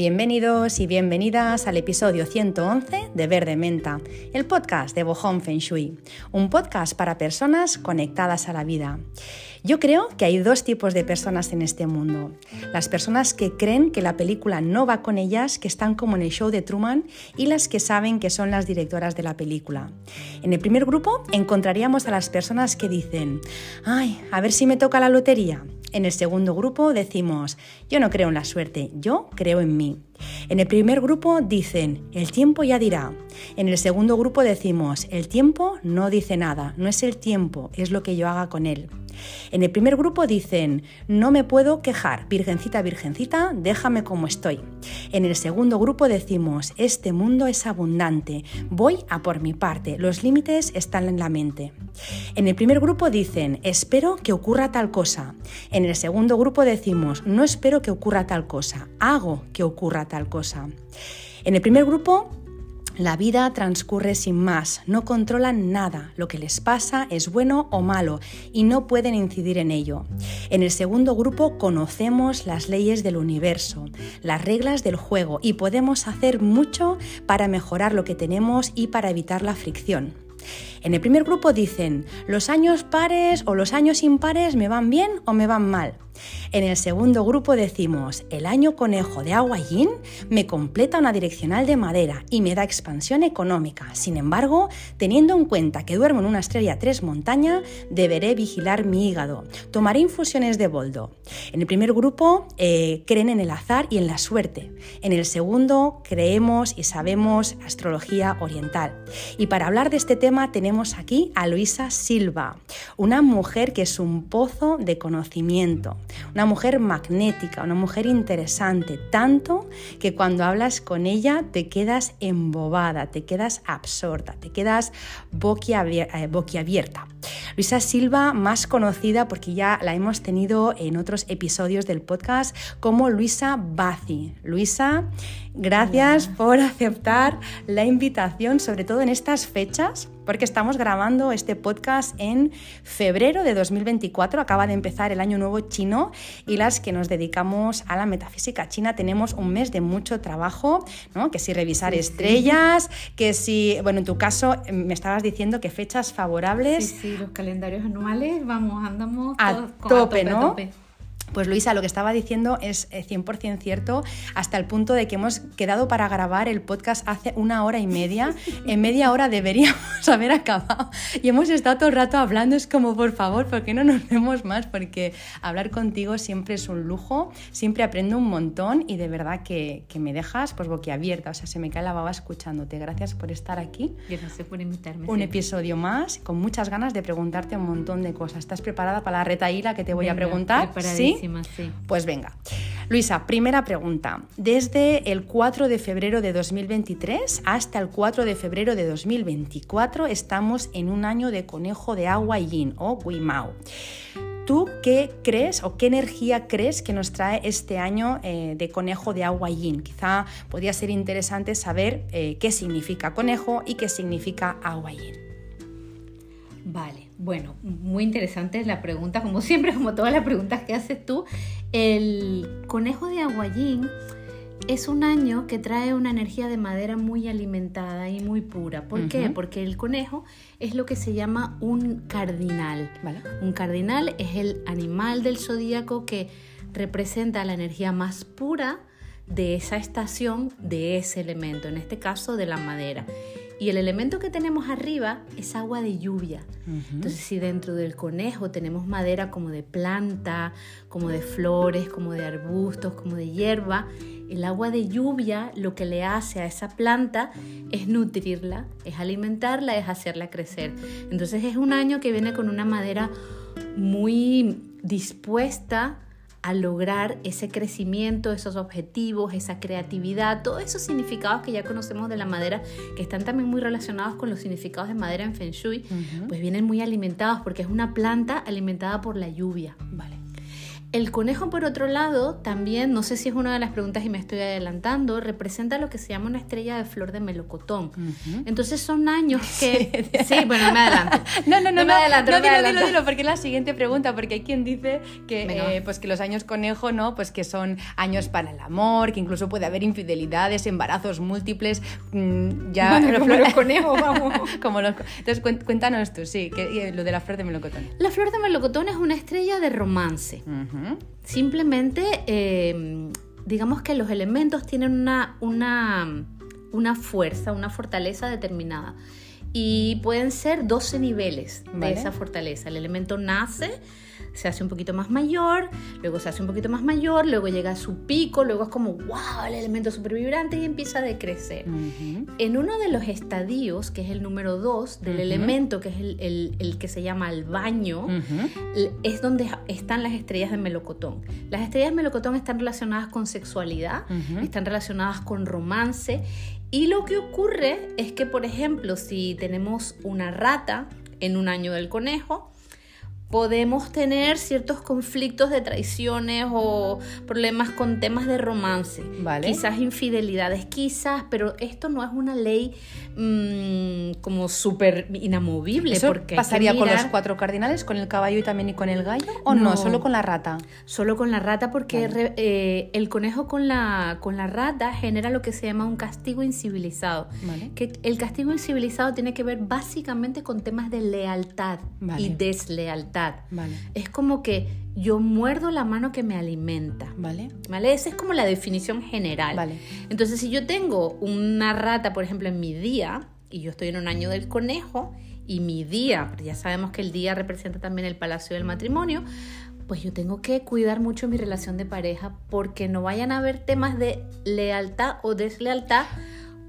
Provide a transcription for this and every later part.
Bienvenidos y bienvenidas al episodio 111 de Verde Menta, el podcast de Bohong Feng Shui, un podcast para personas conectadas a la vida. Yo creo que hay dos tipos de personas en este mundo. Las personas que creen que la película no va con ellas, que están como en el show de Truman, y las que saben que son las directoras de la película. En el primer grupo encontraríamos a las personas que dicen, ay, a ver si me toca la lotería. En el segundo grupo decimos, yo no creo en la suerte, yo creo en mí. En el primer grupo dicen, el tiempo ya dirá. En el segundo grupo decimos, el tiempo no dice nada, no es el tiempo, es lo que yo haga con él. En el primer grupo dicen, no me puedo quejar, virgencita, virgencita, déjame como estoy. En el segundo grupo decimos, este mundo es abundante, voy a por mi parte, los límites están en la mente. En el primer grupo dicen, espero que ocurra tal cosa. En el segundo grupo decimos, no espero que ocurra tal cosa, hago que ocurra tal cosa. En el primer grupo la vida transcurre sin más, no controlan nada, lo que les pasa es bueno o malo y no pueden incidir en ello. En el segundo grupo conocemos las leyes del universo, las reglas del juego y podemos hacer mucho para mejorar lo que tenemos y para evitar la fricción. En el primer grupo dicen, los años pares o los años impares me van bien o me van mal. En el segundo grupo decimos, el año conejo de agua yin me completa una direccional de madera y me da expansión económica. Sin embargo, teniendo en cuenta que duermo en una estrella 3 montaña, deberé vigilar mi hígado. Tomaré infusiones de boldo. En el primer grupo eh, creen en el azar y en la suerte. En el segundo creemos y sabemos astrología oriental. Y para hablar de este tema tenemos aquí a Luisa Silva, una mujer que es un pozo de conocimiento una mujer magnética, una mujer interesante, tanto que cuando hablas con ella te quedas embobada, te quedas absorta, te quedas eh, boquiabierta. Luisa Silva, más conocida porque ya la hemos tenido en otros episodios del podcast como Luisa Bazi. Luisa, gracias por aceptar la invitación, sobre todo en estas fechas porque estamos grabando este podcast en febrero de 2024, acaba de empezar el año nuevo chino y las que nos dedicamos a la metafísica china tenemos un mes de mucho trabajo, ¿no? que si revisar estrellas, que si, bueno, en tu caso me estabas diciendo que fechas favorables. Sí, sí, los calendarios anuales, vamos, andamos a, tope, ¿no? Pues Luisa, lo que estaba diciendo es 100% eh, cierto, hasta el punto de que hemos quedado para grabar el podcast hace una hora y media. En media hora deberíamos haber acabado. Y hemos estado todo el rato hablando, es como, por favor, ¿por qué no nos vemos más? Porque hablar contigo siempre es un lujo, siempre aprendo un montón y de verdad que, me dejas pues boquiabierta, o sea, se me cae la baba escuchándote. Gracias por estar aquí. Gracias por invitarme. Un episodio más, con muchas ganas de preguntarte un montón de cosas. ¿Estás preparada para la retaíla que te voy a preguntar? ¿Sí? Pues venga. Luisa, primera pregunta. Desde el 4 de febrero de 2023 hasta el 4 de febrero de 2024 estamos en un año de conejo de agua yin o Wimao. ¿Tú qué crees o qué energía crees que nos trae este año eh, de conejo de agua yin? Quizá podría ser interesante saber eh, qué significa conejo y qué significa agua yin. Vale. Bueno, muy interesante la pregunta, como siempre, como todas las preguntas que haces tú. El conejo de Aguayín es un año que trae una energía de madera muy alimentada y muy pura. ¿Por qué? Porque el conejo es lo que se llama un cardinal. Un cardinal es el animal del zodíaco que representa la energía más pura de esa estación, de ese elemento, en este caso de la madera. Y el elemento que tenemos arriba es agua de lluvia. Entonces, si dentro del conejo tenemos madera como de planta, como de flores, como de arbustos, como de hierba, el agua de lluvia lo que le hace a esa planta es nutrirla, es alimentarla, es hacerla crecer. Entonces es un año que viene con una madera muy dispuesta a lograr ese crecimiento, esos objetivos, esa creatividad, todos esos significados que ya conocemos de la madera, que están también muy relacionados con los significados de madera en Feng Shui, pues vienen muy alimentados porque es una planta alimentada por la lluvia. Vale. El conejo, por otro lado, también, no sé si es una de las preguntas y me estoy adelantando, representa lo que se llama una estrella de flor de melocotón. Entonces son años que... Sí, bueno, me adelanto. No, no, no, no me adelanto. No, no me dilo, dilo, dilo, porque es la siguiente pregunta, porque hay quien dice que, eh, pues que los años conejo, ¿no? Pues que son años para el amor, que incluso puede haber infidelidades, embarazos múltiples, mm, ya... Bueno, como los conejos, vamos. Como los Entonces, cuéntanos tú, sí, que, eh, lo de la flor de melocotón. La flor de melocotón es una estrella de romance. Simplemente, eh, digamos que los elementos tienen una, una, una fuerza, una fortaleza determinada. Y pueden ser 12 niveles Vale. de esa fortaleza. El elemento nace, se hace un poquito más mayor, luego se hace un poquito más mayor, luego llega a su pico, luego es como, wow, el elemento súper vibrante y empieza a decrecer. En uno de los estadios, que es el número 2 del elemento, que es el, el- el que se llama el baño, es donde están las estrellas de melocotón. Las estrellas de melocotón están relacionadas con sexualidad, están relacionadas con romance y lo que ocurre es que, por ejemplo, si tenemos una rata en un año del conejo, podemos tener ciertos conflictos de traiciones o problemas con temas de romance. Vale. Quizás infidelidades, quizás, pero esto no es una ley mm, como súper inamovible. ¿Eso porque pasaría con los cuatro cardinales, con el caballo y también y con el gallo? ¿O no? No. ¿Solo con la rata? Solo con la rata porque re- eh, el conejo con la, con la rata genera lo que se llama un castigo incivilizado. Vale. Que el castigo incivilizado tiene que ver básicamente con temas de lealtad Vale. y deslealtad. Vale. Es como que yo muerdo la mano que me alimenta. Vale. ¿Vale? Esa es como la definición general. Vale. Entonces, si yo tengo una rata, por ejemplo, en mi día, y yo estoy en un año del conejo, y mi día, ya sabemos que el día representa también el palacio del matrimonio, pues yo tengo que cuidar mucho mi relación de pareja porque no vayan a haber temas de lealtad o deslealtad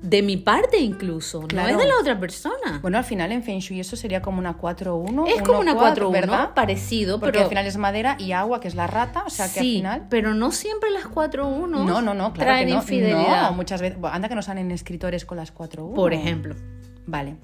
de mi parte incluso, Claro. no es de la otra persona. Bueno, al final en Feng Shui eso sería como una 4-1. es como una 4 4-1, ¿verdad? Parecido, Porque pero al final es madera y agua, que es la rata, o sea que sí, al final... pero no siempre las 4-1 No, no, no, claro traen que no. infidelidad. No, muchas veces... anda que nos salen escritores con las 4-1. Por ejemplo. Vale.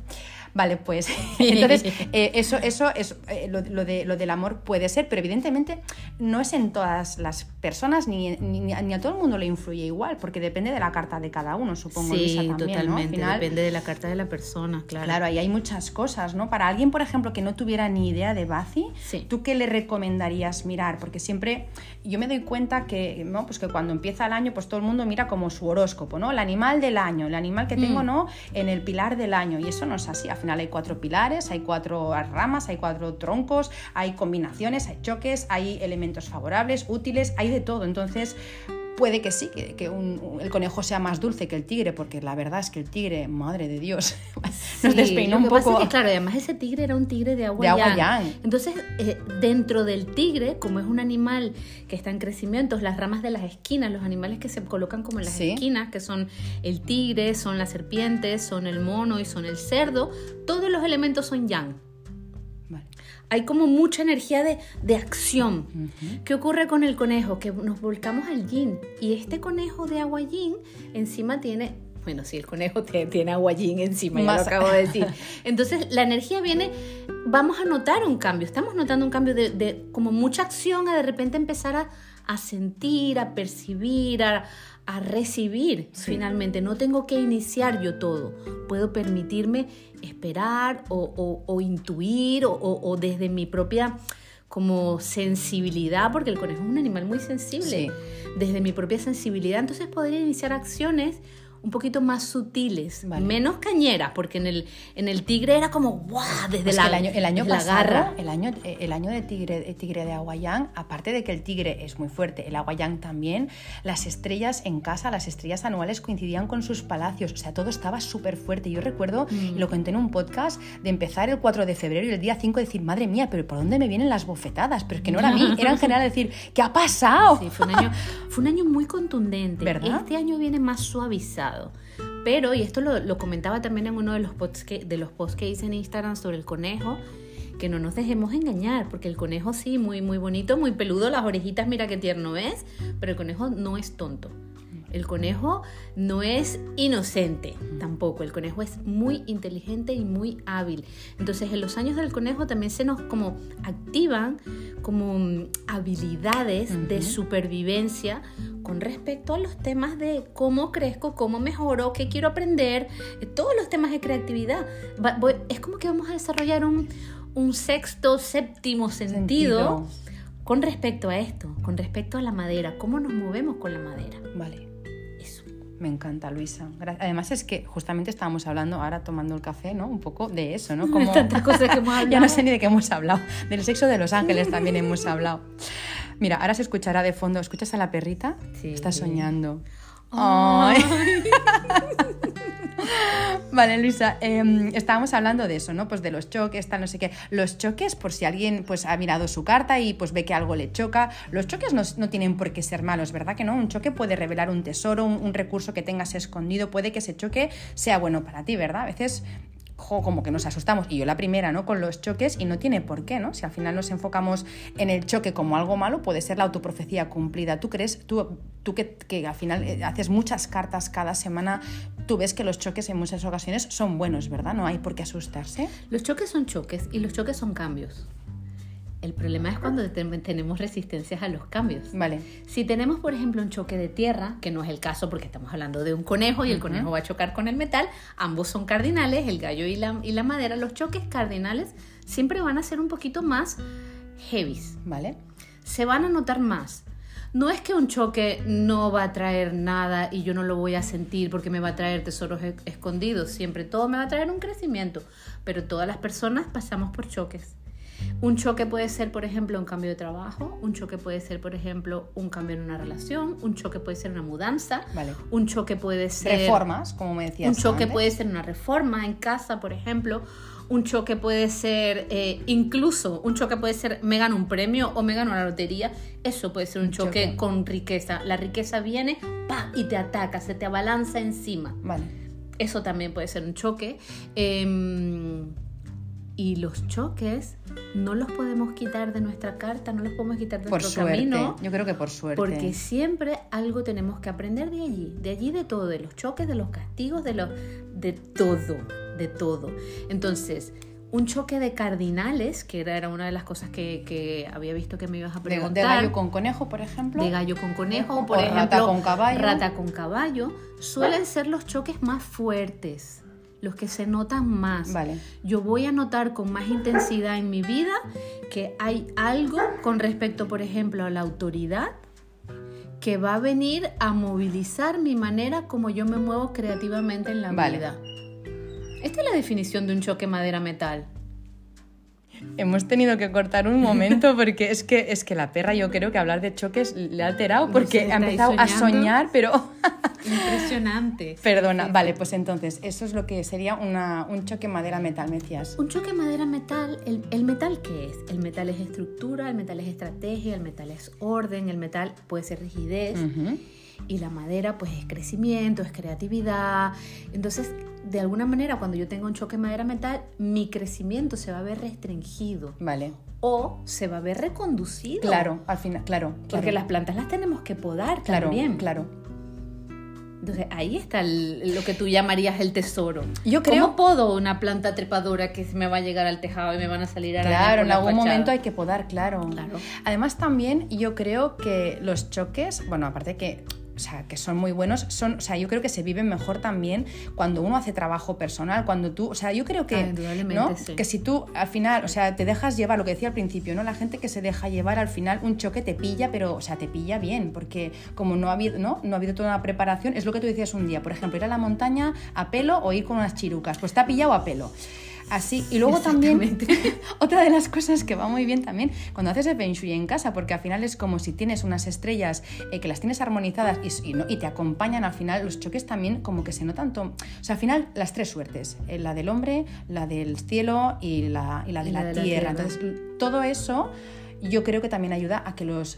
Vale, pues entonces eh, eso, eso es eh, lo, lo de, lo del amor puede ser, pero evidentemente no es en todas las personas ni, ni, ni a todo el mundo le influye igual, porque depende de la carta de cada uno, supongo. Sí, también, ¿no? Al totalmente. final, Depende de la carta de la persona, claro. Claro, ahí hay muchas cosas, ¿no? Para alguien, por ejemplo, que no tuviera ni idea de Bazi, Sí. ¿tú qué le recomendarías mirar? Porque siempre yo me doy cuenta que, ¿no? Pues que cuando empieza el año, pues todo el mundo mira como su horóscopo, ¿no? El animal del año, el animal que tengo, Mm. ¿no? En el pilar del año. Y eso no es así. Al hay cuatro pilares, hay cuatro ramas, hay cuatro troncos, hay combinaciones, hay choques, hay elementos favorables, útiles, hay de todo. Entonces, puede que sí, que, que un- el conejo sea más dulce que el tigre, porque la verdad es que el tigre, madre de Dios, nos despeinó lo un que pasa poco. es que, claro, además ese tigre era un tigre de agua De agua yang. yang. Entonces, eh, dentro del tigre, como es un animal que está en crecimiento, las ramas de las esquinas, los animales que se colocan como en las Sí. esquinas, que son el tigre, son las serpientes, son el mono y son el cerdo, todos los elementos son yang. Hay como mucha energía de, de acción. Ujú. ¿Qué ocurre con el conejo? Que nos volcamos al yin. Y este conejo de agua yin encima tiene. Bueno, sí, el conejo te- tiene agua yin encima, ya Más- lo acabo de decir. Entonces, la energía viene. Vamos a notar un cambio. Estamos notando un cambio de, de como mucha acción a de repente empezar a, a sentir, a percibir, a, a recibir. Sí. Finalmente, no tengo que iniciar yo todo. Puedo permitirme esperar o, o- o intuir o, o- desde mi propia como sensibilidad, porque el conejo es un animal muy sensible, Sí. desde mi propia sensibilidad, entonces podría iniciar acciones un poquito más sutiles, Vale. menos cañeras, porque en el, en el tigre era como ¡guau! desde Pues la, el año, el año pasado, garra. el año, eh, el año de tigre, de tigre de Aguayán, aparte de que el tigre es muy fuerte, el Aguayán también, las estrellas en casa, las estrellas anuales coincidían con sus palacios, o sea, todo estaba súper fuerte. Yo recuerdo, Mm. y lo conté en un podcast, de empezar el 4 de febrero y el día 5 decir, madre mía, pero ¿por dónde me vienen las bofetadas? Pero es que no era a mí, era en general decir, ¿qué ha pasado? Sí, fue un año, fue un año muy contundente. ¿Verdad? Este año viene más suavizado. Pero, y esto lo, comentaba también en uno de los posts que, de los posts que hice en Instagram sobre el conejo, que no nos dejemos engañar, porque el conejo sí, muy, muy bonito, muy peludo, las orejitas, mira qué tierno es, pero el conejo no es tonto. El conejo no es inocente tampoco. El conejo es muy inteligente y muy hábil. Entonces, en los años del conejo también se nos como activan como mm, habilidades de supervivencia con respecto a los temas de cómo crezco, cómo mejoro, qué quiero aprender, todos los temas de creatividad. es como que vamos a desarrollar un, sexto, séptimo sentido, con respecto a esto, con respecto a la madera, cómo nos movemos con la madera. Vale. Me encanta, Luisa. Además es que justamente estábamos hablando ahora tomando el café, ¿no? Un poco de eso, ¿no? Como tantas cosas que hemos hablado. ya no sé ni de qué hemos hablado. Del sexo de los ángeles también hemos hablado. Mira, ahora se escuchará de fondo. ¿Escuchas a la perrita? Sí. Está soñando. Vale, Luisa, em, estábamos hablando de eso, ¿no? Pues de los choques, tal, no sé qué. Los choques, por si alguien pues, ha mirado su carta y pues ve que algo le choca, los choques no, tienen por qué ser malos, ¿verdad que no? Un choque puede revelar un tesoro, un, un recurso que tengas escondido, puede que ese choque sea bueno para ti, ¿verdad? A veces como que nos asustamos, y yo la primera, ¿no? Con los choques, y no tiene por qué, ¿no? Si al final nos enfocamos en el choque como algo malo, puede ser la autoprofecía cumplida. ¿Tú crees, tú, tú que, que al final eh, haces muchas cartas cada semana, tú ves que los choques en muchas ocasiones son buenos, ¿verdad? No hay por qué asustarse. Los choques son choques y los choques son cambios. El problema es cuando tenemos resistencias a los cambios. Vale. Si tenemos, por ejemplo, un choque de tierra, que no es el caso porque estamos hablando de un conejo y el conejo va a chocar con el metal, ambos son cardinales, el gallo y la, y la madera. Los choques cardinales siempre van a ser un poquito más heavies, ¿vale? Se van a notar más. No es que un choque no va a traer nada y yo no lo voy a sentir porque me va a traer tesoros escondidos. Siempre todo me va a traer un crecimiento. Pero todas las personas pasamos por choques. Un choque puede ser, por ejemplo, un cambio de trabajo, un choque puede ser, por ejemplo, un cambio en una relación, un choque puede ser una mudanza, un choque puede ser... Reformas, como me decías. Un choque puede ser una reforma en casa, por ejemplo. Un choque puede ser, eh, incluso, un choque puede ser, me gano un premio o me gano la lotería. Eso puede ser un, choque, con riqueza. La riqueza viene, pa, y te ataca, se te abalanza encima. Vale. Eso también puede ser un choque. Em, y los choques no los podemos quitar de nuestra carta, no los podemos quitar de por nuestro suerte. camino. Yo creo que por suerte. Porque siempre algo tenemos que aprender de allí, de allí de todo, de los choques, de los castigos, de los de todo, de todo. Entonces, un choque de cardinales, que era una de las cosas que, había visto que me ibas a preguntar. De, gallo con conejo, por ejemplo. De gallo con conejo, por o ejemplo. Rata con caballo. Rata con caballo. Suelen ser los choques más fuertes los que se notan más. Vale. Yo voy a notar con más intensidad en mi vida que hay algo con respecto, por ejemplo, a la autoridad que va a venir a movilizar mi manera como yo me muevo creativamente en la vida. Esta es la definición de un choque madera-metal. Hemos tenido que cortar un momento porque es que, es que la perra yo creo que hablar de choques le ha alterado porque ha empezado a soñar, pero... Impresionante. Perdona, vale, pues entonces eso es lo que sería un choque madera-metal, me decías. Un choque madera-metal, el, metal qué es? El metal es estructura, el metal es estrategia, el metal es orden, el metal puede ser rigidez. Y la madera pues es crecimiento, es creatividad. Entonces, de alguna manera, cuando yo tengo un choque madera-metal, mi crecimiento se va a ver restringido. Vale. O se va a ver reconducido. Claro, al final, claro. Porque las plantas las tenemos que podar claro, también. Claro. Entonces ahí está lo que tú llamarías el tesoro. Yo creo. ¿Cómo podo una planta trepadora que me va a llegar al tejado y me van a salir arañas Claro, en algún momento hay que podar, claro. claro. Además también yo creo que los choques, bueno, aparte que o sea, que son muy buenos, son, o sea, yo creo que se viven mejor también cuando uno hace trabajo personal, cuando tú, o sea, yo creo que, ¿no? que si tú al final, o sea, te dejas llevar, lo que decía al principio, ¿no? La gente que se deja llevar al final un choque te pilla, pero, o sea, te pilla bien, porque como no ha habido, ¿no? No ha habido toda una preparación, es lo que tú decías un día, por ejemplo, ir a la montaña a pelo o ir con unas chirucas, pues te ha pillado a pelo. Así, y luego también, otra de las cosas que va muy bien también, cuando haces el Feng Shui en casa, porque al final es como si tienes unas estrellas eh, que las tienes armonizadas y, y, te acompañan, al final los choques también como que se notan, o sea, al final las tres suertes, eh, la del hombre, la del cielo y la, y la de, la, tierra. Entonces, todo eso yo creo que también ayuda a que los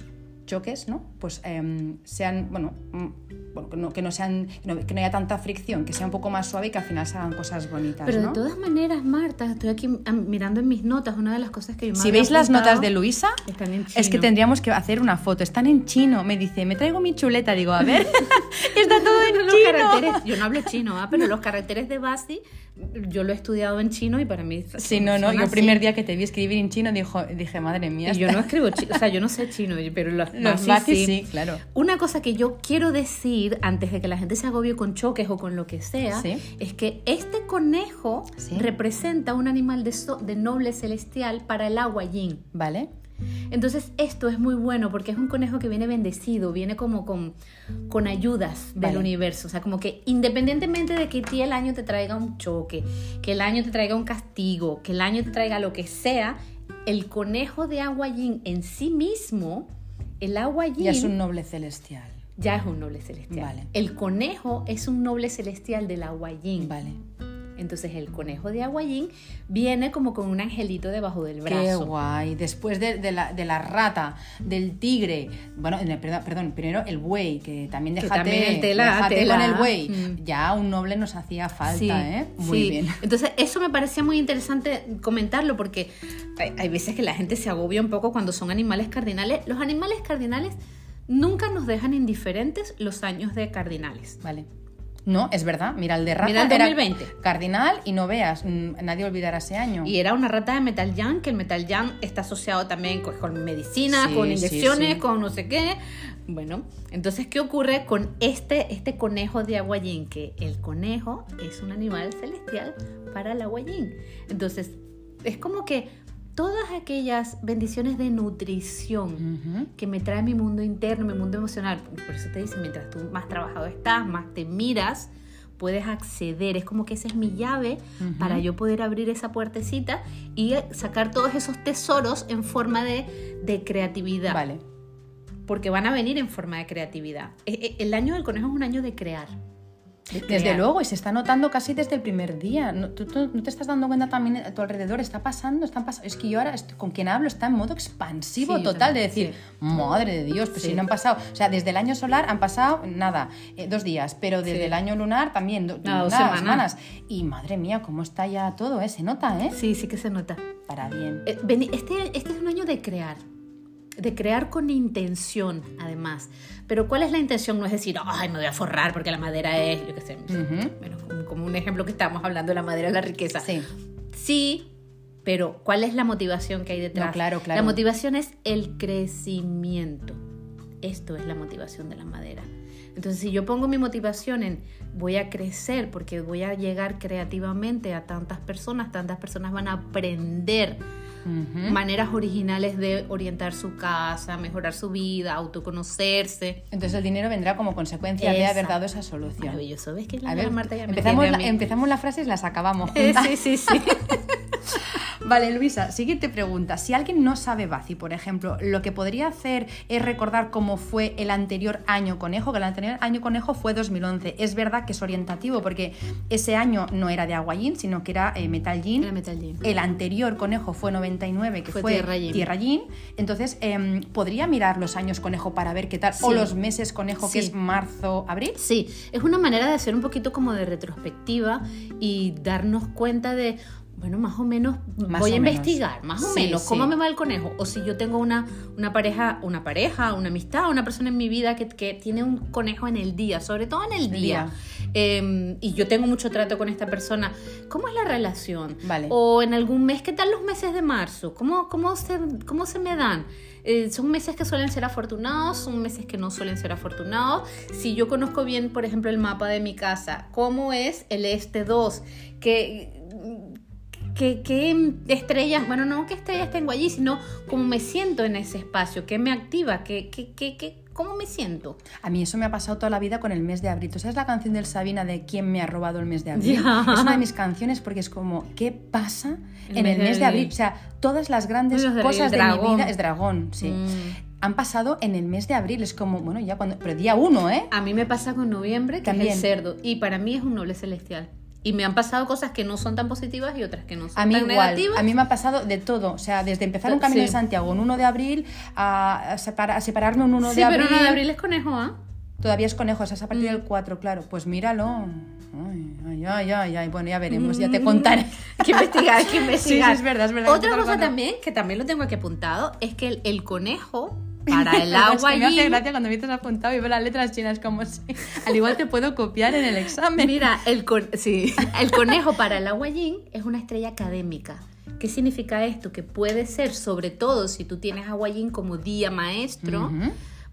choques, ¿no? Pues em, sean, bueno, mm, bueno, que, no, que no sean, que no, que no haya tanta fricción, que sea un poco más suave y que al final se hagan cosas bonitas, Pero ¿no? de todas maneras, Marta, estoy aquí mirando en mis notas, una de las cosas que yo me Si veis las notas de Luisa, están en es que tendríamos que hacer una foto. Están en chino. Me dice, me traigo mi chuleta. Digo, a ver, está todo en Los chino. caracteres, yo no hablo chino, ¿ah? pero los caracteres de Basi yo lo he estudiado en chino y para mí Sí, no, no. Yo el primer día que te vi escribir en chino dijo, dije, madre mía. Y yo no escribo chino, o sea, yo no sé chino, pero los, Los Basi sí, claro. Una cosa que yo quiero decir antes de que la gente se agobie con choques o con lo que sea, Sí. es que este conejo Sí. representa un animal de, so- de noble celestial para el agua yin. Vale. Entonces esto es muy bueno porque es un conejo que viene bendecido, viene como con, con ayudas del Vale. universo. O sea, como que independientemente de que ti el año te traiga un choque, que el año te traiga un castigo, que el año te traiga lo que sea, el conejo de agua yin en sí mismo, el agua yin Ya es un noble celestial. ya es un noble celestial. Vale. El conejo es un noble celestial del agua yin. Vale. Entonces el conejo de agua yin viene como con un angelito debajo del Qué brazo. guay. Después de, de la, de la rata, del tigre, bueno, eh, perdón, perdón, primero el buey, que también Que déjate, también tela, déjate tela. con el buey. Mm. Ya un noble nos hacía falta, Sí, ¿eh? Muy sí. bien. Entonces, eso me parecía muy interesante comentarlo porque hay, hay veces que la gente se agobia un poco cuando son animales cardinales. Los animales cardinales nunca nos dejan indiferentes los años de cardinales. Vale. No, es verdad. Mira, el de rata Mira el era 2020. cardinal y no veas, mm, nadie olvidará ese año. Y era una rata de metal yang, que el metal yang está asociado también con, con medicina, Sí, con inyecciones, sí. con no sé qué. Bueno, entonces, ¿qué ocurre con este, este conejo de agua yin? Que el conejo es un animal celestial para el agua yin. Entonces, es como que todas aquellas bendiciones de nutrición que me trae mi mundo interno, mi mundo emocional. Por eso te dice, mientras tú más trabajado estás, más te miras, puedes acceder. Es como que esa es mi llave para yo poder abrir esa puertecita y sacar todos esos tesoros en forma de, de creatividad. Vale. Porque van a venir en forma de creatividad. E- e- El año del conejo es un año de crear. De Desde luego, y se está notando casi desde el primer día. No, tú, tú no te estás dando cuenta también a tu alrededor, está pasando, están pasando. Es que yo ahora estoy- con quien hablo está en modo expansivo Sí, total, de decir, madre de Dios, pues Sí. si no han pasado. O sea, desde el año solar han pasado nada, eh, dos días, pero desde el año lunar también, do- Ah, dos semanas. Y madre mía, cómo está ya todo, ¿eh? Se nota, ¿eh? Sí, sí que se nota. Para bien. Eh, Este, este es un año de crear, de crear con intención, además. Pero ¿cuál es la intención? No es decir, ay, me voy a forrar porque la madera es, yo qué sé, bueno, como, como un ejemplo que estábamos hablando, la madera es la riqueza. Sí. Sí, pero ¿cuál es la motivación que hay detrás? No, claro, claro. La motivación es el crecimiento. Esto es la motivación de la madera. Entonces, si yo pongo mi motivación en voy a crecer porque voy a llegar creativamente a tantas personas, tantas personas van a aprender Maneras originales de orientar su casa, mejorar su vida, autoconocerse. Entonces el dinero vendrá como consecuencia de haber dado esa solución. Maravilloso. ¿Ves que la A ver, Marta ya empezamos, la, empezamos las frases y las acabamos. Eh, sí, sí, sí. Vale, Luisa, siguiente pregunta. Si alguien no sabe Bazi, por ejemplo, lo que podría hacer es recordar cómo fue el anterior año conejo, que el anterior año conejo fue 2011. Es verdad que es orientativo porque ese año no era de agua yin, sino que era eh, metal yin. Era metal yin. El anterior conejo fue 99, que Fue fue, tierra yin. tierra yin. Entonces, em, ¿podría mirar los años conejo para ver qué tal? O los meses conejo, que es marzo, abril. Sí, es una manera de hacer un poquito como de retrospectiva y darnos cuenta de, bueno, más o menos Más voy o a menos. investigar, más o Sí, menos, cómo sí. me va el conejo. O si yo tengo una, una pareja, una pareja, una amistad, una persona en mi vida que, que tiene un conejo en el día, sobre todo en el día. día. Eh, y yo tengo mucho trato con esta persona. ¿Cómo es la relación? Vale. O en algún mes, ¿qué tal los meses de marzo? ¿Cómo, cómo, se, cómo se me dan? Eh, son meses que suelen ser afortunados, son meses que no suelen ser afortunados. Si yo conozco bien, por ejemplo, el mapa de mi casa, ¿cómo es el este 2? ¿Qué, qué, qué estrellas, bueno, no qué estrellas tengo allí, sino cómo me siento en ese espacio, qué me activa, qué, qué, qué, qué- cómo me siento. A mí eso me ha pasado toda la vida con el mes de abril. ¿Tú sabes la canción del Sabina de ¿Quién me ha robado el mes de abril? Ya. Es una de mis canciones porque es como, ¿qué pasa El en mes el de mes de abril. abril? O sea, todas las grandes Los de- cosas el de mi vida es dragón, sí. Mm. Han pasado en el mes de abril. Es como, bueno, ya cuando. Pero día uno, ¿eh? A mí me pasa con noviembre, que También. es el cerdo, y para mí es un noble celestial. Y me han pasado cosas que no son tan positivas y otras que no son A mí tan igual, negativas. a mí me ha pasado de todo, o sea, desde empezar un camino Sí. de Santiago un 1 de abril a, separa- a separarme un 1 sí, de abril. pero 1 de abril es conejo, ¿ah? Todavía es conejo, o sea, es a partir Mm. del 4, claro. Pues míralo. Ay, ay, ay, ay. Bueno, ya veremos, ya Mm. te contaré. Hay que investigar, que investigar. Sí, sí, es verdad, es verdad. Otra cosa también, que también lo tengo aquí apuntado, es que el, el conejo para el agua que me hace gracia cuando me dices apuntado y veo las letras chinas como si... Al igual te puedo copiar en el examen. Mira, el, con- sí, el conejo para el agua yin es una estrella académica. ¿Qué significa esto? Que puede ser, sobre todo si tú tienes agua yin como día maestro,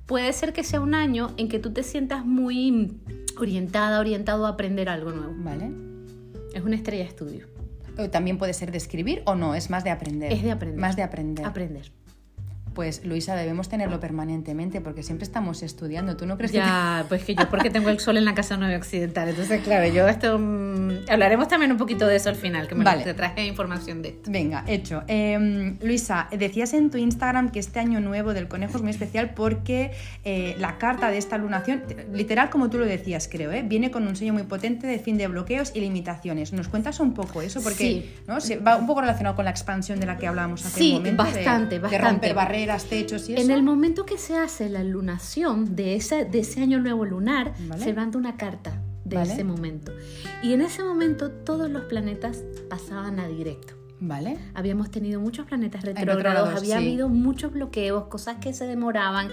puede ser que sea un año en que tú te sientas muy orientada, orientado a aprender algo nuevo. Vale. Es una estrella de estudio. También puede ser de escribir o no, es más de aprender. Es de aprender. Más de aprender. Aprender. Pues Luisa, debemos tenerlo permanentemente porque siempre estamos estudiando. ¿Tú no crees que pues que yo porque tengo el sol en la casa no occidental. Entonces, claro, yo esto... mm, hablaremos también un poquito de eso al final, que me Vale. te traje información de esto. Venga, hecho. Eh, Luisa, decías en tu Instagram que este año nuevo del conejo es muy especial porque eh, la carta de esta lunación, literal como tú lo decías, creo, ¿eh? viene con un sello muy potente de fin de bloqueos y limitaciones. ¿Nos cuentas un poco eso? Porque Sí. ¿no? Se va un poco relacionado con la expansión de la que hablábamos hace Sí, un momento. de- bastante, de, bastante. romper barreras, techos y eso. En el momento que se hace la lunación de ese, de ese año nuevo lunar, Vale. se levanta una carta de Vale. ese momento. Y en ese momento todos los planetas pasaban a directo. Vale. Habíamos tenido muchos planetas retrógrados, había sí. habido muchos bloqueos, cosas que se demoraban,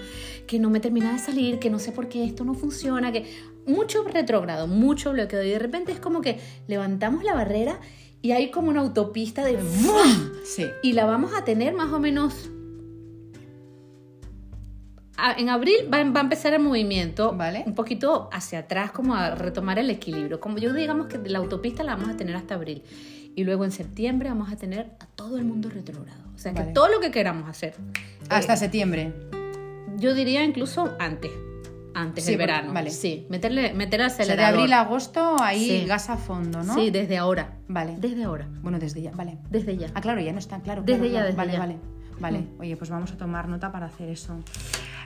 que no me terminaba de salir, que no sé por qué esto no funciona, que mucho retrógrado, mucho bloqueo. Y de repente es como que levantamos la barrera y hay como una autopista de ¡fum! Sí. y la vamos a tener más o menos. En abril va, va a empezar el movimiento Vale. un poquito hacia atrás, como a retomar el equilibrio. Como yo digamos que la autopista la vamos a tener hasta abril. Y luego en septiembre vamos a tener a todo el mundo retrógrado. O sea que Vale. todo lo que queramos hacer. Hasta eh, septiembre. yo diría incluso antes. Antes Sí, del porque- verano. vale. Sí, meterle, meter el O sea, de acelerador. abril a agosto ahí Sí. gas a fondo, ¿no? Sí, desde ahora. Vale. Desde ahora. Bueno, desde ya, vale. Desde ya. Ah, claro, ya no está claro. Desde claro, ya, claro. desde vale, ya. vale. Vale, Mm. oye, pues vamos a tomar nota para hacer eso.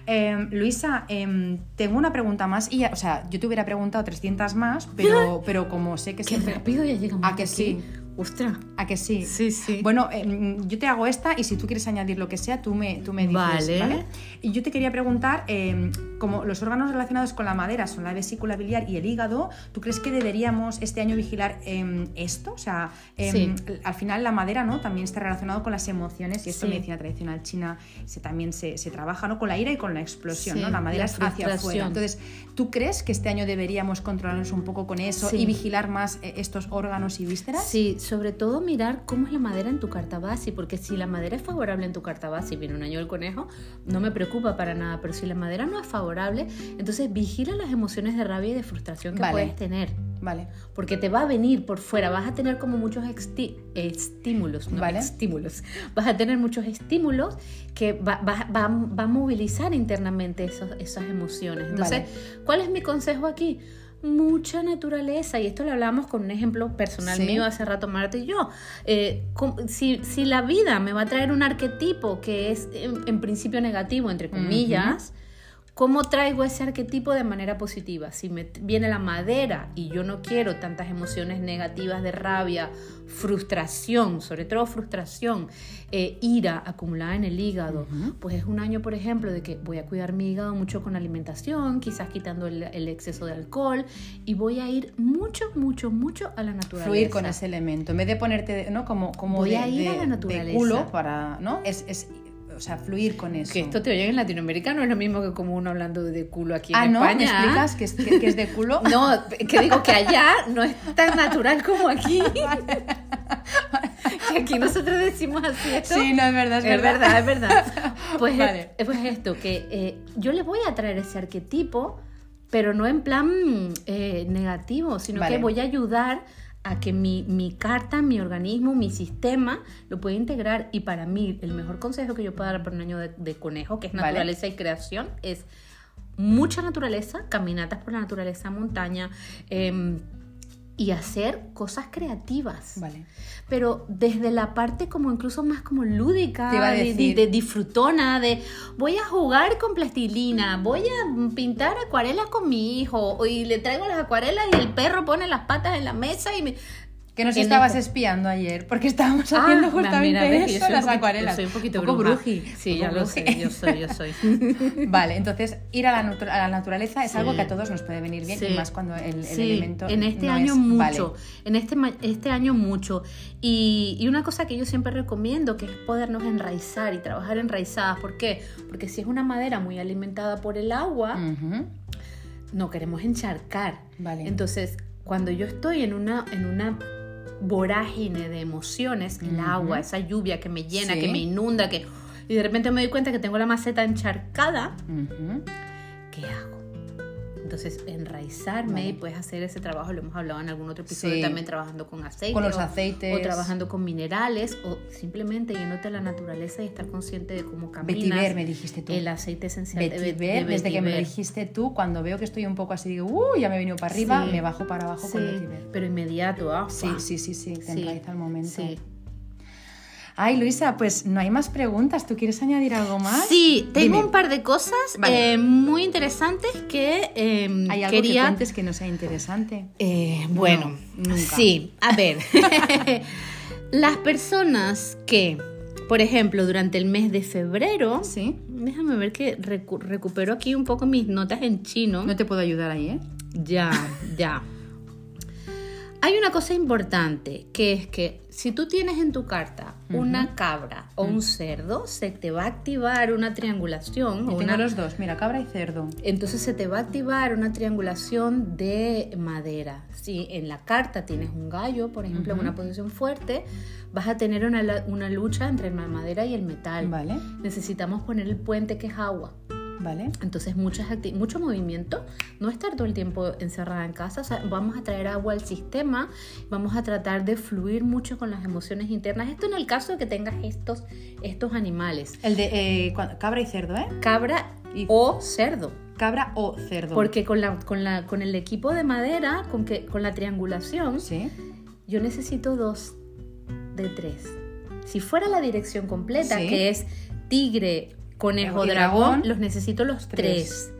Eh, Luisa, em, tengo una pregunta más. Y ya- o sea, yo te hubiera preguntado 300 más, pero, pero como sé que Qué siempre. rápido ya llegamos. ¿A que aquí. sí? Ostras. ¿A que sí? Sí, sí. Bueno, em, yo te hago esta y si tú quieres añadir lo que sea, tú me, tú me dices. Vale. Vale. Y yo te quería preguntar, em, como los órganos relacionados con la madera son la vesícula biliar y el hígado, ¿tú crees que deberíamos este año vigilar em, esto? O sea, em, Sí. al final la madera ¿no? también está relacionado con las emociones y esto en Sí. medicina tradicional china se, también se, se trabaja ¿no? con la ira y con la explosión. Sí, ¿no? La madera la es hacia afuera. Entonces, ¿tú crees que este año deberíamos controlarnos un poco con eso y vigilar más eh, estos órganos y vísceras? Sí, sobre todo mirar cómo es la madera en tu carta base, porque si la madera es favorable en tu carta base y viene un año del conejo, no me preocupa para nada, pero si la madera no es favorable, entonces vigila las emociones de rabia y de frustración que Vale. puedes tener. Vale. Porque te va a venir por fuera, vas a tener como muchos estímulos, no Vale. estímulos. Vas a tener muchos estímulos que va, va- va- va a movilizar internamente esos- esas emociones. Entonces, ¿cuál es mi consejo aquí? Mucha naturaleza, y esto lo hablamos con un ejemplo personal Sí. mío hace rato, Marta y yo. Eh, si, si la vida me va a traer un arquetipo que es en, en principio negativo, entre comillas, ¿Cómo traigo ese arquetipo de manera positiva? Si me viene la madera y yo no quiero tantas emociones negativas de rabia, frustración, sobre todo frustración, eh, ira acumulada en el hígado, pues es un año, por ejemplo, de que voy a cuidar mi hígado mucho con alimentación, quizás quitando el, el exceso de alcohol y voy a ir mucho, mucho, mucho a la naturaleza. fluir con ese elemento. En vez de ponerte, ¿no? Como, como Voy de, a ir de- a la de naturaleza. culo para, ¿no? Es, es, o sea, fluir con eso. Que esto te oye en latinoamericano es lo mismo que como uno hablando de culo aquí ah, en ¿no? ¿Me España. ¿ah? explicas que es, que, que es de culo? No, que digo que allá no es tan natural como aquí. que aquí nosotros decimos así esto. Sí, no, es verdad, es, es verdad, es verdad. Pues, Vale. es- pues esto, que eh, yo le voy a traer ese arquetipo, pero no en plan eh, negativo, sino Vale. que voy a ayudar a que mi, mi carta, mi organismo, mi sistema lo pueda integrar. Y para mí, el mejor consejo que yo puedo dar para un año de, de conejo, que es Vale. naturaleza y creación, es mucha naturaleza, caminatas por la naturaleza, montaña, em, y hacer cosas creativas. Vale. Pero desde la parte como incluso más como lúdica, de, de disfrutona, de voy a jugar con plastilina, voy a pintar acuarelas con mi hijo y le traigo las acuarelas y el perro pone las patas en la mesa y me... Que nos estabas espiando ayer, porque estábamos Ah, haciendo justamente yo eso, soy un las poquito- acuarelas. Soy un poquito poco bruji. Sí, poco ya lo bruji. sé, yo soy, yo soy. Vale, entonces ir a la, natu- a la naturaleza es Sí. algo que a todos nos puede venir bien, Sí. y más cuando el, el Sí, elemento en este no año es- mucho, vale. en este, este año mucho. Y, y una cosa que yo siempre recomiendo que es podernos enraizar y trabajar enraizadas. ¿Por qué? Porque si es una madera muy alimentada por el agua, no queremos encharcar. Vale. Entonces, cuando yo estoy en una, en una vorágine de emociones, el agua, esa lluvia que me llena, Sí. que me inunda, que y de repente me doy cuenta que tengo la maceta encharcada. ¿qué hago? Entonces, enraizarme Vale. y puedes hacer ese trabajo, lo hemos hablado en algún otro episodio Sí. también trabajando con aceite. Con los o- aceites. O trabajando con minerales, o simplemente yéndote a la naturaleza y estar consciente de cómo caminas. Vetiver, me dijiste tú. El aceite esencial de, Vetiver, ve- de desde que me dijiste tú, cuando veo que estoy un poco así, digo, uh, ya me he venido para arriba, Sí. me bajo para abajo con Sí, vetiver. pero inmediato, ah, Sí, sí, sí, sí, te enraiza el momento. sí. Ay, Luisa, pues no hay más preguntas. ¿Tú quieres añadir algo más? Sí, tengo Dime. un par de cosas Vale. eh, muy interesantes que eh, ¿Hay algo que quería... cuentes que no sea interesante? Eh, bueno, No, nunca. sí, a ver. Las personas que, por ejemplo, durante el mes de febrero, Sí. déjame ver que recu- recupero aquí un poco mis notas en chino. No te puedo ayudar ahí, ¿eh? Ya, ya. Hay una cosa importante, que es que si tú tienes en tu carta una cabra o un cerdo, se te va a activar una triangulación. Yo o tengo una- los dos, mira, cabra y cerdo. entonces se te va a activar una triangulación de madera. Si en la carta tienes un gallo, por ejemplo, en una posición fuerte, vas a tener una lucha entre la madera y el metal. Vale, Necesitamos poner el puente que es agua. Vale. Entonces, muchas mucho movimiento, no estar todo el tiempo encerrada en casa, o sea, vamos a traer agua al sistema, vamos a tratar de fluir mucho con las emociones internas. Esto en el caso de que tengas estos, estos animales, El de eh, cabra y cerdo, ¿eh? cabra Y- o cerdo. Cabra o cerdo. Porque con, la, con, la, con el equipo de madera, con, que, con la triangulación, Sí. yo necesito dos de tres. Si fuera la dirección completa, Sí. que es tigre, conejo, dragón, dragón, los necesito los tres. tres.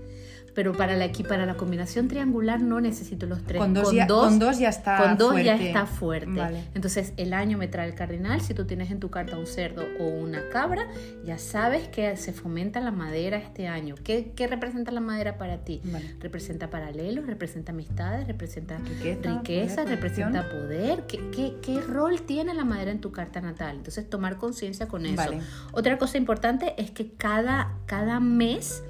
Pero para la, aquí, para la combinación triangular no necesito los tres. Con dos, ya, con dos ya está con dos ya fuerte. está fuerte. Vale. Entonces el año me trae el cardinal. Si tú tienes en tu carta un cerdo o una cabra, ya sabes que se fomenta la madera este año. ¿Qué, qué representa la madera para ti? Vale. Representa paralelos, representa amistades, representa Riqueza, riqueza, poder, representa poder. ¿Qué, qué, qué rol tiene la madera en tu carta natal? Entonces tomar conciencia con eso. Vale. Otra cosa importante es que cada, cada mes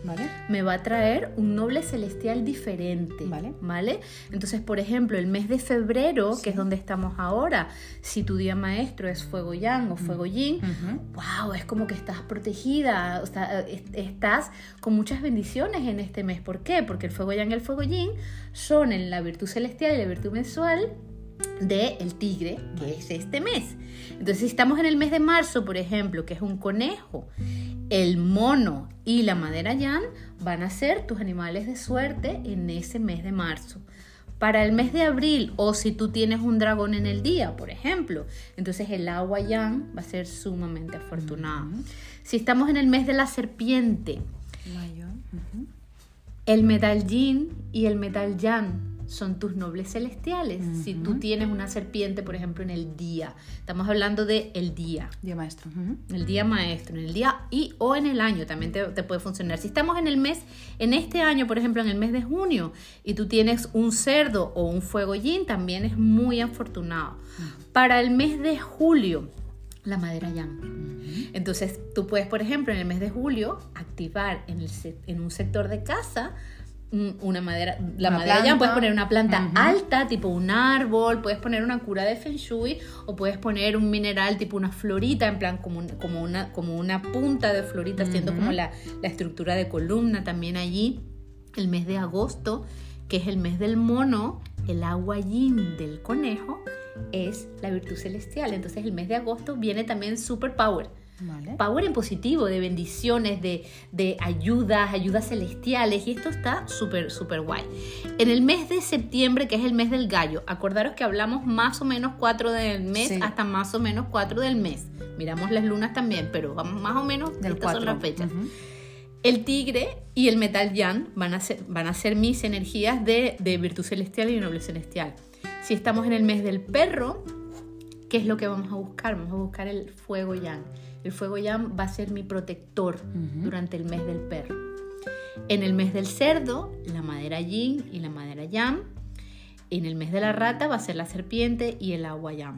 me va a traer un noble celestial diferente. Vale. ¿Vale? Entonces, por ejemplo, el mes de febrero, Sí. que es donde estamos ahora, si tu día maestro es fuego yang o fuego yin, Ujú. wow, es como que estás protegida, o sea, est- estás con muchas bendiciones en este mes. ¿Por qué? Porque el fuego yang y el fuego yin son en la virtud celestial y la virtud mensual de el tigre, que es este mes. Entonces, si estamos en el mes de marzo, por ejemplo, que es un conejo, el mono y la madera yan van a ser tus animales de suerte en ese mes de marzo. Para el mes de abril, o si tú tienes un dragón en el día, por ejemplo, entonces el agua yang va a ser sumamente afortunada. Si estamos en el mes de la serpiente, Mayo. El metal yin y el metal yang son tus nobles celestiales. Si tú tienes una serpiente, por ejemplo, en el día, estamos hablando de el día. Día maestro. El día maestro, en el día y o en el año también te, te puede funcionar. Si estamos en el mes, en este año, por ejemplo, en el mes de junio, y tú tienes un cerdo o un fuego yin, también es muy afortunado. Para el mes de julio, la madera yang. Entonces, tú puedes, por ejemplo, en el mes de julio, activar en, el en un sector de casa una madera, la Una madera planta. puedes poner una planta alta, tipo un árbol, puedes poner una cura de feng shui o puedes poner un mineral tipo una florita, en plan como, un- como, una, como una punta de florita, haciendo Ujú. como la, la estructura de columna también allí. El mes de agosto, que es el mes del mono, el agua yin del conejo es la virtud celestial. Entonces el mes de agosto viene también super power. Power en positivo, de bendiciones, de, de ayudas, ayudas celestiales. Y esto está súper, súper guay. En el mes de septiembre, que es el mes del gallo, acordaros que hablamos más o menos cuatro del mes hasta más o menos cuatro del mes. Miramos las lunas también, pero vamos más o menos, del estas son las fechas. El tigre y el metal yan van a ser, van a ser mis energías de, de virtud celestial y noble celestial. Si estamos en el mes del perro, ¿qué es lo que vamos a buscar? Vamos a buscar el fuego yang el fuego yam va a ser mi protector durante el mes del perro. En el mes del cerdo, la madera yin y la madera yam. En el mes de la rata va a ser la serpiente y el agua yam.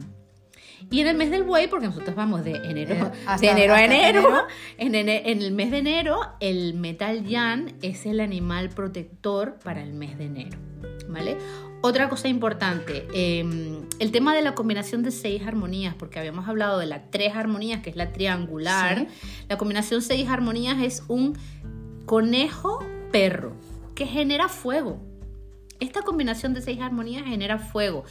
Y en el mes del buey, porque nosotros vamos de enero, eh, de enero a enero, En, en, el mes de enero, el metal yan es el animal protector para el mes de enero. ¿Vale? Otra cosa importante, em, el tema de la combinación de seis armonías, porque habíamos hablado de las tres armonías, que es la triangular. La combinación seis armonías es un conejo perro que genera fuego. Esta combinación de seis armonías genera fuego.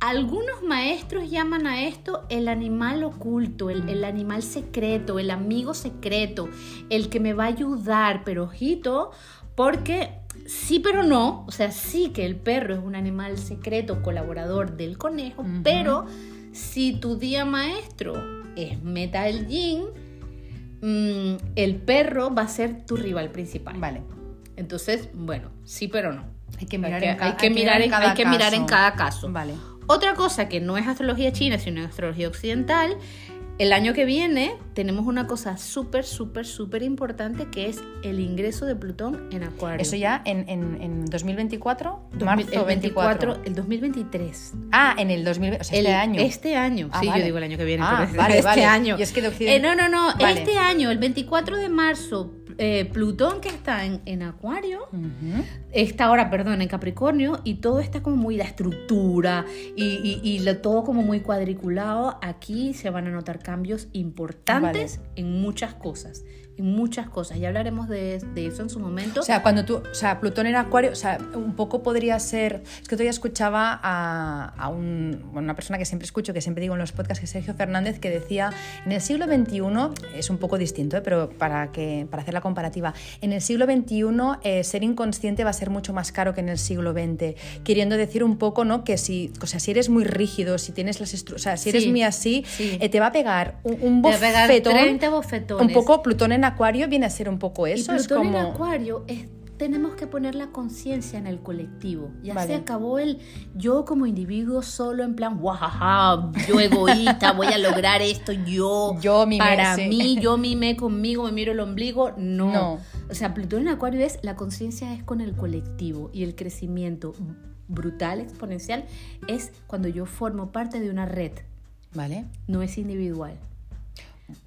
Algunos maestros llaman a esto el animal oculto, el, el, animal secreto, el amigo secreto, el que me va a ayudar, pero ojito, porque sí pero no, o sea, sí que el perro es un animal secreto colaborador del conejo, pero si tu día maestro es Metal Yin, mm, el perro va a ser tu rival principal. Vale. Entonces, bueno, sí pero no. Hay que mirar, en, hay que mirar, en, cada hay que mirar en cada caso. Vale. Otra cosa que no es astrología china, sino astrología occidental, el año que viene tenemos una cosa súper, súper, súper importante que es el ingreso de Plutón en Acuario. ¿Eso ya en, en, 2024? marzo el 24, el 2023. Ah, en el 2020, o sea, este año. Este año, ah, sí, yo digo el año que viene, ah, vale, este año. Y es que de eh, no, no, no, este año, el 24 de marzo, eh, Plutón que está en, Acuario, está ahora, perdón, en Capricornio, y todo está como muy de estructura y, y, todo como muy cuadriculado. Aquí se van a notar cambios importantes en muchas cosas en muchas cosas. Ya hablaremos de, eso en su momento. O sea, cuando tú, o sea, Plutón en Acuario, o sea, un poco podría ser. Es que todavía escuchaba a, a un, una persona que siempre escucho, que siempre digo en los podcasts, que es Sergio Fernández, que decía: en el siglo XXI, es un poco distinto, ¿eh? pero para, que, para hacer la comparativa, en el siglo XXI eh, ser inconsciente va a ser mucho más caro que en el siglo XX. Queriendo decir un poco, ¿no? Que si, o sea, si eres muy rígido, si tienes las o sea, si eres muy así, eh, te va a pegar un, un bofetón. 30 bofetones. Un poco Plutón en en Acuario viene a ser un poco eso. Y es como... en Acuario es tenemos que poner la conciencia en el colectivo. Ya se acabó el yo como individuo solo en plan, guajaja, yo egoísta, voy a lograr esto, yo, yo para mí, yo mime conmigo, me miro el ombligo. No. O sea, Plutón en Acuario es, la conciencia es con el colectivo y el crecimiento brutal, exponencial, es cuando yo formo parte de una red. ¿Vale? No es individual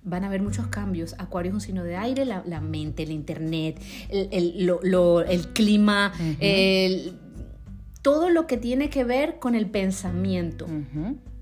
van a haber muchos cambios. Acuario es un signo de aire, la, mente, el internet, el, el clima, todo lo que tiene que ver con el pensamiento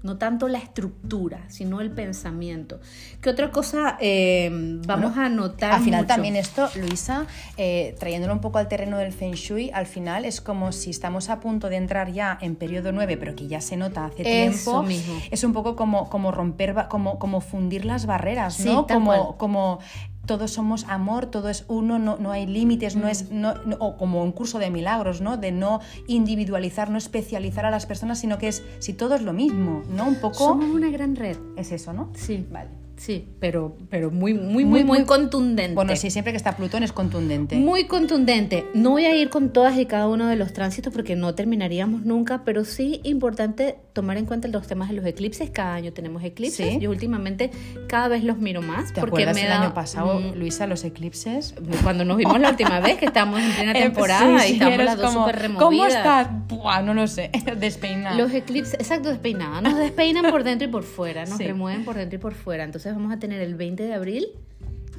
no tanto la estructura, sino el pensamiento. ¿Qué otra cosa eh, vamos a notar? Al final también esto, Luisa, eh, trayéndolo un poco al terreno del Feng Shui, al final es como si estamos a punto de entrar ya en periodo 9, pero que ya se nota hace tiempo. Mismo. Es un poco como, como romper, como, como fundir las barreras, ¿no? como, como todos somos amor, todo es uno, no, no hay límites, no es, mm. no, o como un curso de milagros, ¿no? De no individualizar, no especializar a las personas, sino que es, si todo es lo mismo, ¿no? Un poco... Somos una gran red. Es eso, ¿no? Sí. Vale. Sí, pero, pero muy, muy, muy, muy, contundente. Bueno, sí, siempre que está Plutón es contundente. Muy contundente. No voy a ir con todas y cada uno de los tránsitos porque no terminaríamos nunca, pero sí importante tomar en cuenta los temas de los eclipses. Cada año tenemos eclipses. Yo últimamente cada vez los miro más. ¿Te porque me el año pasado, mm. Luisa, los eclipses? Cuando nos vimos la última vez, que estábamos en plena temporada y estábamos las dos súper removidas. ¿Cómo estás? no lo sé. Despeinada. Los eclipses, exacto, despeinada. Nos despeinan por dentro y por fuera. Nos remueven por dentro y por fuera. Entonces vamos a tener el 20 de abril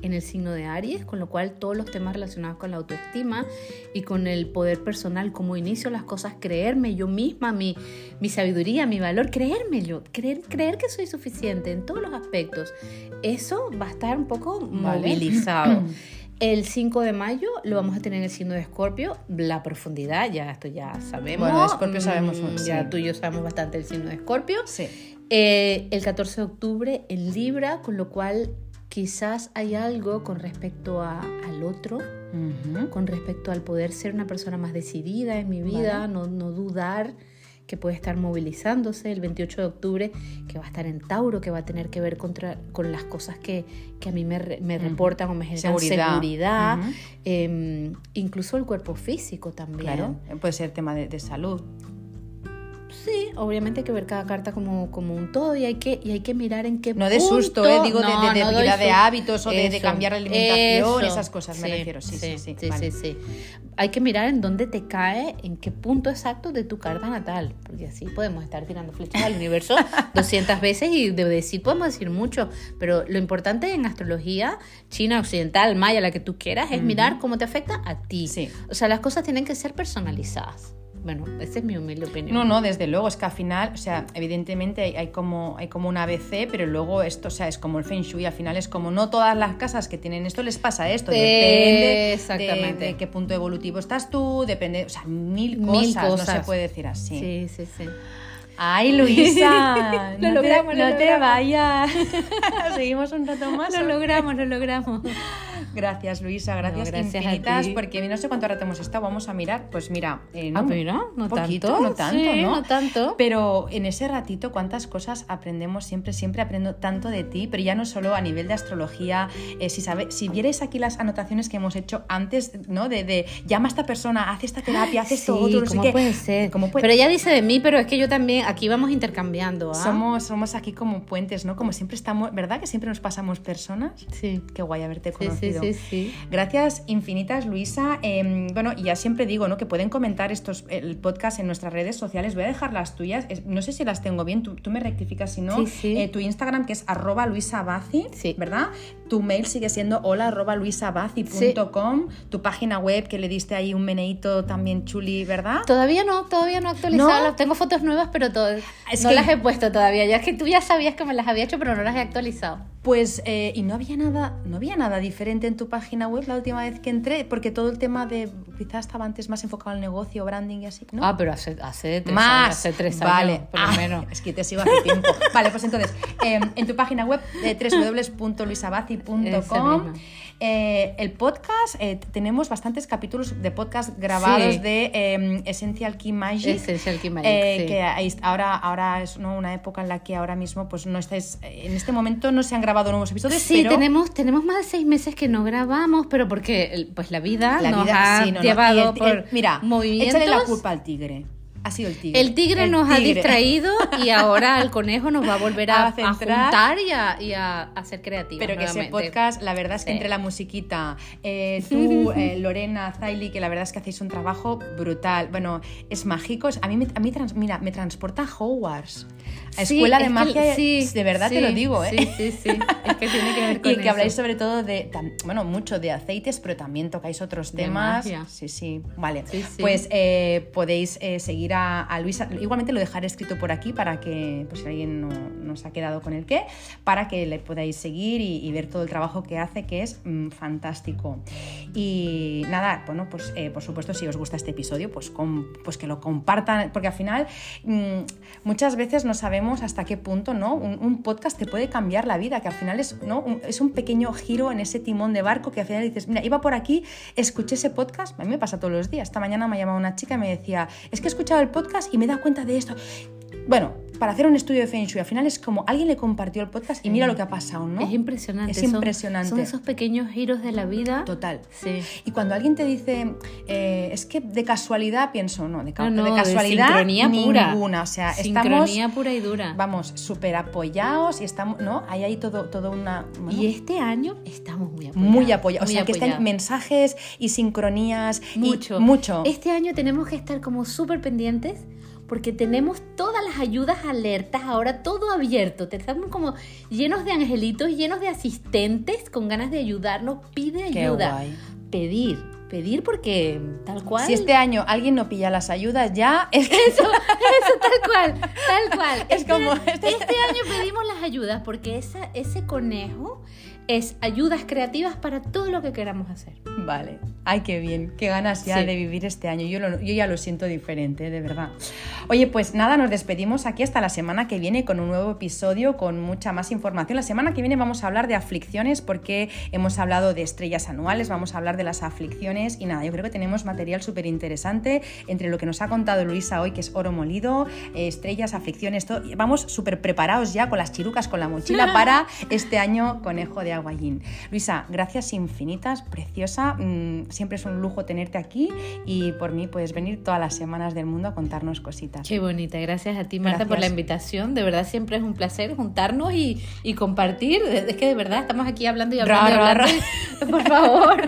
en el signo de Aries, con lo cual todos los temas relacionados con la autoestima y con el poder personal, como inicio las cosas, creerme yo misma, mi, mi sabiduría, mi valor, creerme yo, creer, creer que soy suficiente en todos los aspectos, eso va a estar un poco movilizado. El 5 de mayo lo vamos a tener en el signo de Escorpio, la profundidad, ya esto ya sabemos. Bueno, Escorpio sabemos. Mm, ya tú y yo sabemos bastante el signo de Escorpio. Sí. Eh, el 14 de octubre en Libra, con lo cual quizás hay algo con respecto a, al otro, con respecto al poder ser una persona más decidida en mi vida, Vale. no, no dudar que puede estar movilizándose el 28 de octubre, que va a estar en Tauro, que va a tener que ver contra, con las cosas que, que a mí me, me reportan o me generan Seguridad. em, incluso el cuerpo físico también. Claro, puede ser tema de, de salud. Sí, obviamente hay que ver cada carta como, como un todo y hay que, y hay que mirar en qué No de susto, punto- eh, digo de, No, de, de no doy vida de susto. hábitos o de, de cambiar la alimentación, eso. esas cosas me refiero. Sí, sí, sí. sí, vale. sí, sí. Hay que mirar en dónde te cae, en qué punto exacto de tu carta natal, porque así podemos estar tirando flechas al universo 200 veces y de decir podemos decir mucho, pero lo importante en astrología china, occidental, maya, la que tú quieras, es mirar cómo te afecta a ti. Sí. O sea, las cosas tienen que ser personalizadas. Bueno, esa es mi humilde opinión. No, no, desde luego, es que al final, o sea, evidentemente hay, hay como, hay como un ABC, pero luego esto, o sea, es como el Feng Shui, al final es como no todas las casas que tienen esto les pasa esto, depende de- exactamente. De, qué punto evolutivo estás tú, depende, o sea, mil Mil cosas, no se cosas. puede decir así. Sí, sí, sí. Ay, Luisa, Lo no, logramos, te, lo no te vayas. Seguimos un rato más. Lo logramos, lo logramos. Gracias, Luisa, gracias, gracias a infinitas, porque no sé cuánto rato hemos estado, vamos a mirar, pues mira, eh, Ah, no, pero no poquito, tanto. no tanto, Sí, ¿no? no tanto. Pero en ese ratito, cuántas cosas aprendemos siempre, siempre aprendo tanto de ti, pero ya no solo a nivel de astrología. eh, si, sabe, si vierais aquí las anotaciones que hemos hecho antes, ¿no? De, de llama a esta persona, hace esta terapia, hace esto, Sí, otro, no sé ¿cómo qué. puede ser? ¿Cómo puede- Pero ella dice de mí, pero es que yo también, aquí vamos intercambiando, ¿ah? Somos, somos aquí como puentes, ¿no? Como siempre estamos, ¿verdad? Que siempre nos pasamos personas. Sí. Qué guay haberte Sí, sí, conocido. Sí, sí. Gracias infinitas, Luisa. Eh, bueno, ya siempre digo, ¿no? Que pueden comentar estos el podcast en nuestras redes sociales. Voy a dejar las tuyas. No sé si las tengo bien. Tú, tú me rectificas si no. Sí, sí. Eh, tu Instagram, que es arroba Sí. ¿verdad? Tu mail sigue siendo hola arroba luisabazi.com. Tu página web, que le diste ahí un meneíto también chuli, ¿verdad? Todavía no, todavía no he actualizado. ¿No? Tengo fotos nuevas, pero to- Es no que- las he puesto todavía. Ya es que tú ya sabías que me las había hecho, pero no las he actualizado. Pues, eh, y no había nada, no había nada diferente en tu página web la última vez que entré, porque todo el tema de quizás estaba antes más enfocado al negocio, branding y así, ¿no? Ah, pero hace, hace tres Más. años. Hace tres años, vale. por lo Ah, menos. Es que te sigo hace tiempo. vale, pues entonces, eh, en tu página web www.luisabazi.com Eh, el podcast, eh, tenemos bastantes capítulos de podcast grabados Sí. de eh, Essential Key Magic. Essential Key Magic, eh, sí. Que ahora, ahora es ¿no? una época en la que ahora mismo, pues no estáis, en este momento no se han grabado nuevos episodios, Sí, pero tenemos, tenemos más de seis meses que no grabamos, pero porque pues la vida la nos vida, ha sí, no, no, llevado el- por el- mira, movimientos. échale la culpa al tigre. Ha sido el tigre. El tigre El nos ha distraído y ahora el conejo nos va a volver a, A a centrar. juntar y a, y a, a ser creativos. Pero que ese nuevamente. podcast, la verdad es que Sí. entre la musiquita, eh, tú, eh, Lorena, Zaili, que la verdad es que hacéis un trabajo brutal. Bueno, es mágico. A mí, a mí trans- mira, me transporta a Hogwarts. Sí, escuela de es que- magia. sí, de verdad te lo digo, ¿eh? Sí, sí, sí. Es que tiene que ver con Y que habláis eso. sobre todo de, bueno, mucho de aceites, pero también tocáis otros De temas. magia. Sí, sí, vale. Pues eh, podéis eh, seguir a, a Luisa. Igualmente lo dejaré escrito por aquí para que, pues si alguien no, no se ha quedado con el qué, para que le podáis seguir y, y ver todo el trabajo que hace, que es mm, fantástico. Y nada, bueno, pues eh, por supuesto, si os gusta este episodio, pues, com- pues que lo compartan, porque al final mm, muchas veces no sabemos hasta qué punto ¿no? un, podcast te puede cambiar la vida, que al final es, ¿no? un, es un pequeño giro en ese timón de barco que al final dices, mira, iba por aquí, escuché ese podcast, a mí me pasa todos los días. Esta mañana me llamaba una chica y me decía, es que he escuchado el podcast y me he dado cuenta de esto. Bueno, para hacer un estudio de Feng Shui, al final es como alguien le compartió el podcast y mira lo que ha pasado, ¿no? Es impresionante. Es impresionante. Son esos pequeños giros de la vida. Total. Sí. Y cuando alguien te dice, eh, es que de casualidad pienso, no, de, ca- No, no, de de casualidad sincronía pura. ninguna. O sea, Sincronía estamos, pura y dura. vamos, súper apoyados y estamos, ¿no? Hay ahí todo, todo una... bueno, Y este año estamos muy apoyados. muy apoyados. O sea, que están mensajes y sincronías. y Mucho. mucho. Este año tenemos que estar como súper pendientes porque tenemos todas las ayudas alertas, ahora todo abierto. Estamos como llenos de angelitos, llenos de asistentes con ganas de ayudarnos. Pide ayuda. Pedir, pedir porque tal cual. Si este año alguien no pilla las ayudas, ya es que Eso, eso, tal cual, tal cual. Es Este- como- Este año pedimos las ayudas porque esa, ese conejo es ayudas creativas para todo lo que queramos hacer. Vale. Ay, qué bien. Qué ganas ya de vivir este año. Yo, yo ya lo siento diferente, de verdad. Oye, pues nada, nos despedimos aquí hasta la semana que viene con un nuevo episodio, con mucha más información. La semana que viene vamos a hablar de aflicciones porque hemos hablado de estrellas anuales, vamos a hablar de las aflicciones y nada, yo creo que tenemos material súper interesante entre lo que nos ha contado Luisa hoy, que es oro molido, eh, estrellas, aflicciones, todo. Vamos súper preparados ya con las chirucas, con la mochila para este año conejo de aguayín. Luisa, gracias infinitas, preciosa. Mm, siempre es un lujo tenerte aquí y por mí puedes venir todas las semanas del mundo a contarnos cositas. Qué bonita, gracias a ti Marta por la invitación, de verdad siempre es un placer juntarnos y, compartir, es que de verdad estamos aquí hablando y hablando, y hablando. por favor.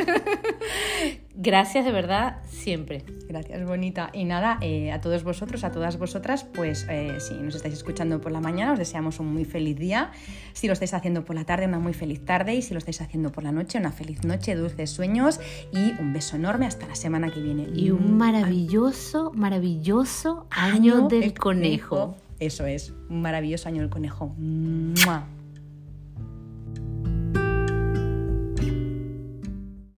Gracias de verdad siempre. Gracias, bonita. Y nada, eh, a todos vosotros, a todas vosotras, pues eh, si nos estáis escuchando por la mañana, os deseamos un muy feliz día. Si lo estáis haciendo por la tarde, una muy feliz tarde. Y si lo estáis haciendo por la noche, una feliz noche, dulces sueños. Y un beso enorme hasta la semana que viene. Y un maravilloso, maravilloso año, del conejo. Eso es, un maravilloso año del conejo. ¡Mua!